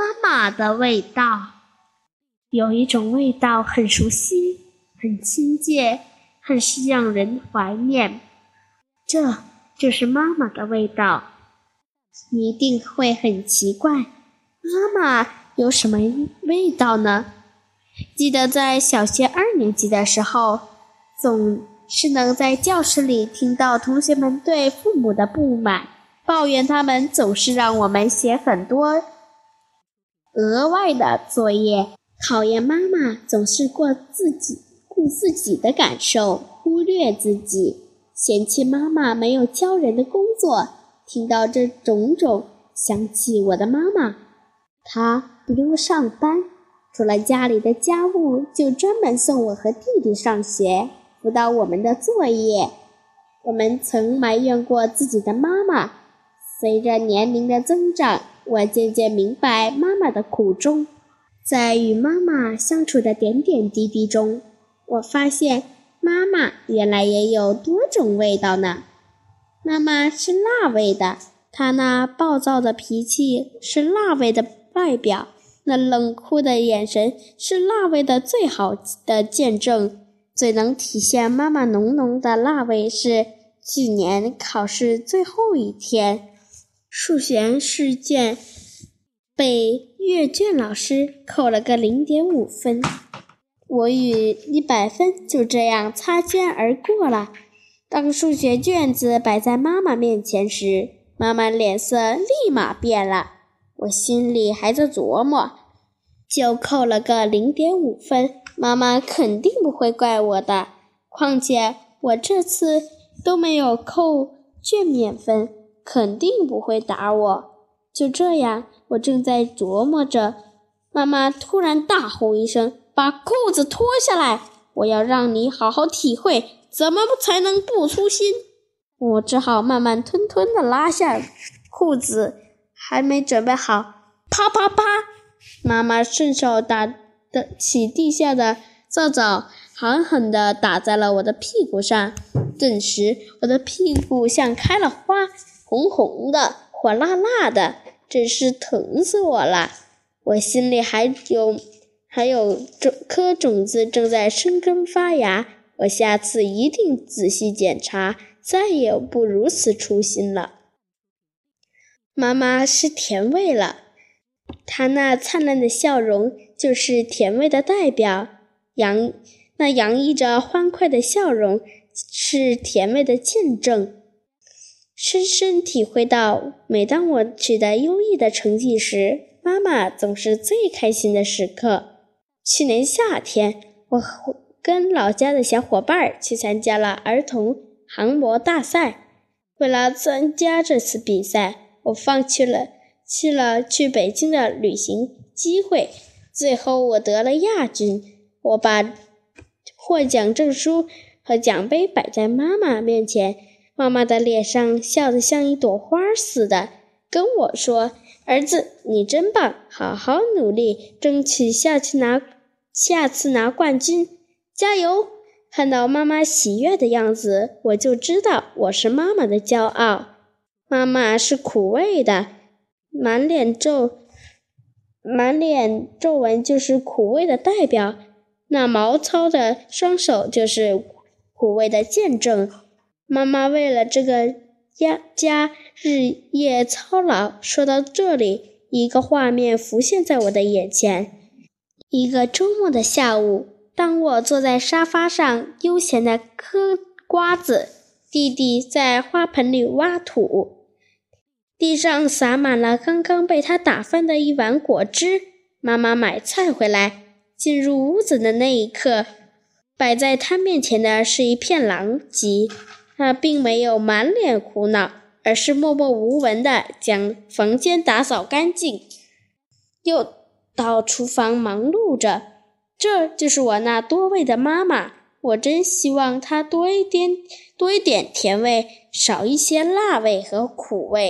妈妈的味道，有一种味道很熟悉、很亲切，很是让人怀念。这就是妈妈的味道。你一定会很奇怪，妈妈有什么味道呢？记得在小学二年级的时候，总是能在教室里听到同学们对父母的不满，抱怨他们总是让我们写很多。额外的作业，讨厌妈妈总是过自己顾自己的感受，忽略自己，嫌弃妈妈没有教人的工作。听到这种种，想起我的妈妈，她不用上班，除了家里的家务，就专门送我和弟弟上学，辅导我们的作业。我们曾埋怨过自己的妈妈，随着年龄的增长。我渐渐明白妈妈的苦衷，在与妈妈相处的点点滴滴中，我发现妈妈原来也有多种味道呢。妈妈是辣味的，她那暴躁的脾气是辣味的外表，那冷酷的眼神是辣味的最好的见证。最能体现妈妈浓浓的辣味是去年考试最后一天。数学试卷被阅卷老师扣了个零点五分，我与一百分就这样擦肩而过了。当数学卷子摆在妈妈面前时，妈妈脸色立马变了。我心里还在琢磨，就扣了个零点五分，妈妈肯定不会怪我的。况且我这次都没有扣卷面分。肯定不会打我。就这样，我正在琢磨着，妈妈突然大吼一声：“把裤子脱下来！我要让你好好体会怎么才能不粗心。”我只好慢慢吞吞地拉下裤子，还没准备好，啪啪啪！妈妈顺手打的起地下的皂皂，狠狠地打在了我的屁股上。顿时，我的屁股像开了花。红红的，火辣辣的，真是疼死我了！我心里还有还有种颗种子正在生根发芽，我下次一定仔细检查，再也不如此粗心了。妈妈是甜味了，她那灿烂的笑容就是甜味的代表，洋那洋溢着欢快的笑容是甜味的见证。深深体会到，每当我取得优异的成绩时，妈妈总是最开心的时刻。去年夏天，我跟老家的小伙伴去参加了儿童航模大赛。为了参加这次比赛，我放弃了去了去北京的旅行机会。最后，我得了亚军。我把获奖证书和奖杯摆在妈妈面前。妈妈的脸上笑得像一朵花似的，跟我说：“儿子，你真棒，好好努力，争取下去拿下次拿冠军，加油！”看到妈妈喜悦的样子，我就知道我是妈妈的骄傲。妈妈是苦味的，满脸皱满脸皱纹就是苦味的代表，那毛糙的双手就是苦味的见证。妈妈为了这个家家日夜操劳。说到这里，一个画面浮现在我的眼前：一个周末的下午，当我坐在沙发上悠闲地嗑瓜子，弟弟在花盆里挖土，地上洒满了刚刚被他打翻的一碗果汁。妈妈买菜回来，进入屋子的那一刻，摆在他面前的是一片狼藉。他并没有满脸苦恼，而是默默无闻地将房间打扫干净，又到厨房忙碌着。这就是我那多味的妈妈。我真希望她多一点，多一点甜味，少一些辣味和苦味。